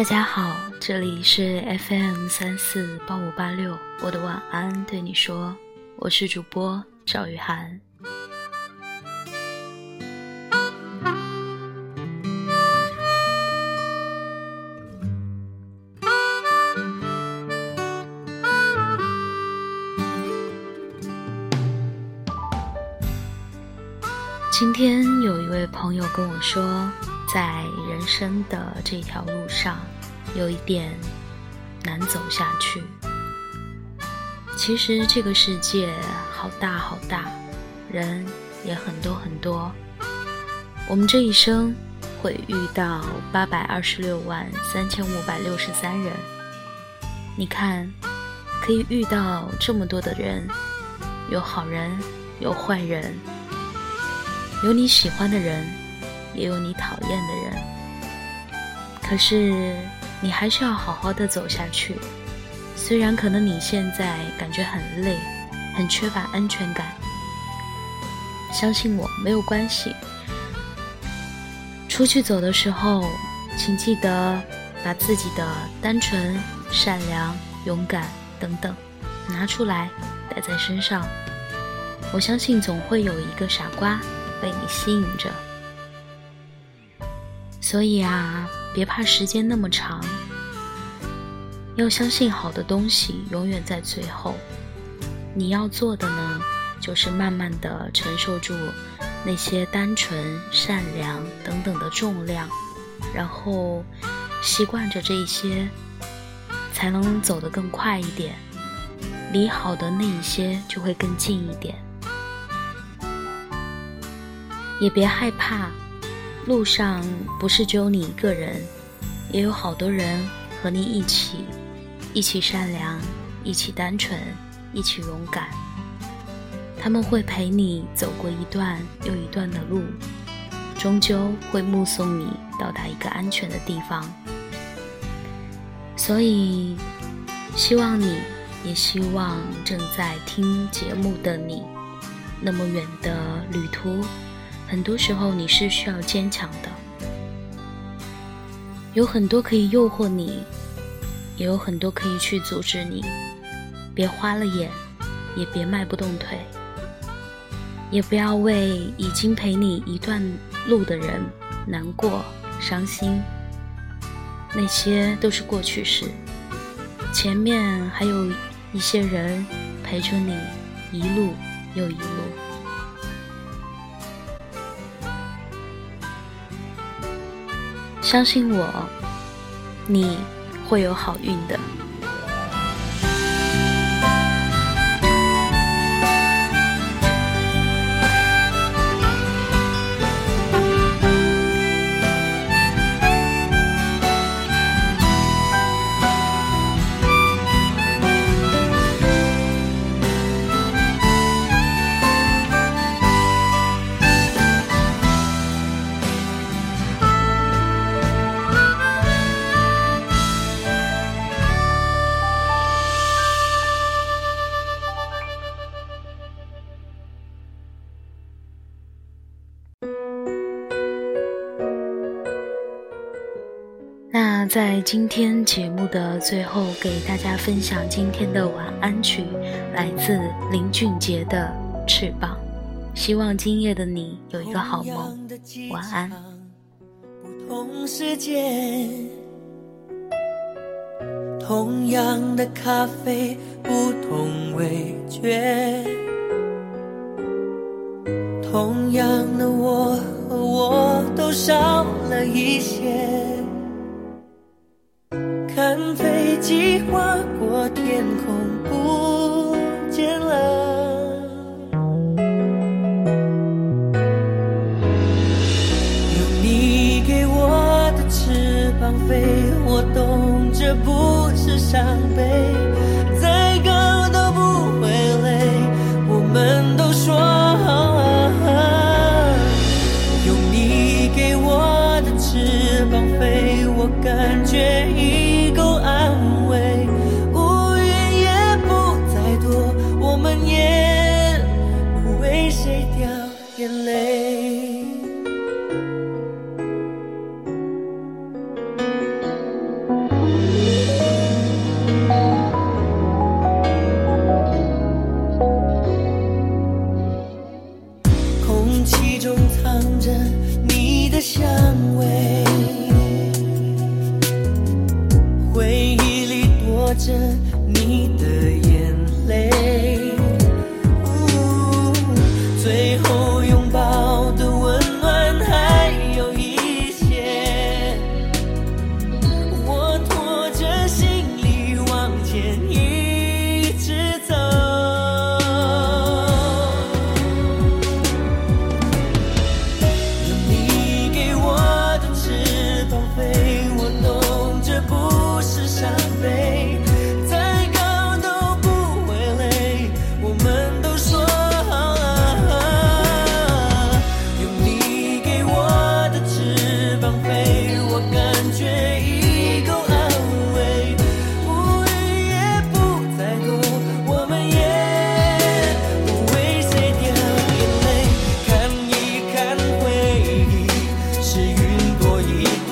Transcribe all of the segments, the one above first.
大家好，这里是 FM 三四八五八六，我的晚安对你说，我是主播赵雨涵。今天有一位朋友跟我说。在人生的这条路上，有一点难走下去。其实这个世界好大好大，人也很多很多。我们这一生会遇到八百二十六万三千五百六十三人。你看，可以遇到这么多的人，有好人，有坏人，有你喜欢的人。也有你讨厌的人，可是你还是要好好的走下去。虽然可能你现在感觉很累，很缺乏安全感，相信我没有关系。出去走的时候，请记得把自己的单纯、善良、勇敢等等拿出来带在身上。我相信总会有一个傻瓜被你吸引着。所以啊，别怕时间那么长，要相信好的东西永远在最后。你要做的呢，就是慢慢的承受住那些单纯、善良等等的重量，然后习惯着这一些，才能走得更快一点，离好的那一些就会更近一点。也别害怕。路上不是只有你一个人，也有好多人和你一起，一起善良，一起单纯，一起勇敢。他们会陪你走过一段又一段的路，终究会目送你到达一个安全的地方。所以，希望你也希望正在听节目的你，那么远的旅途。很多时候你是需要坚强的，有很多可以诱惑你，也有很多可以去阻止你。别花了眼，也别迈不动腿，也不要为已经陪你一段路的人难过、伤心。那些都是过去式，前面还有一些人陪着你一路又一路。相信我，你会有好运的。在今天节目的最后，给大家分享今天的晚安曲，来自林俊杰的《翅膀》。希望今夜的你有一个好梦，晚安。不同时间，同样的咖啡，不同味觉，同样的我和我都少了一些。着你的眼泪。感觉已够安慰，乌云也不再多，我们也不为谁掉眼泪，看一看回忆，是云朵一。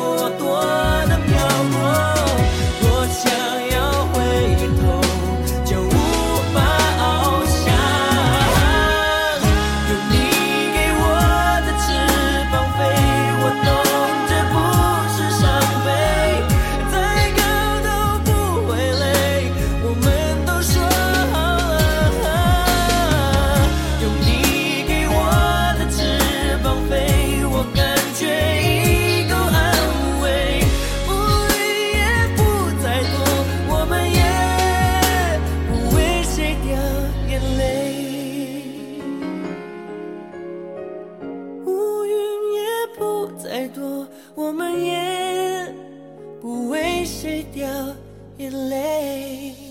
再多我们也不为谁掉眼泪。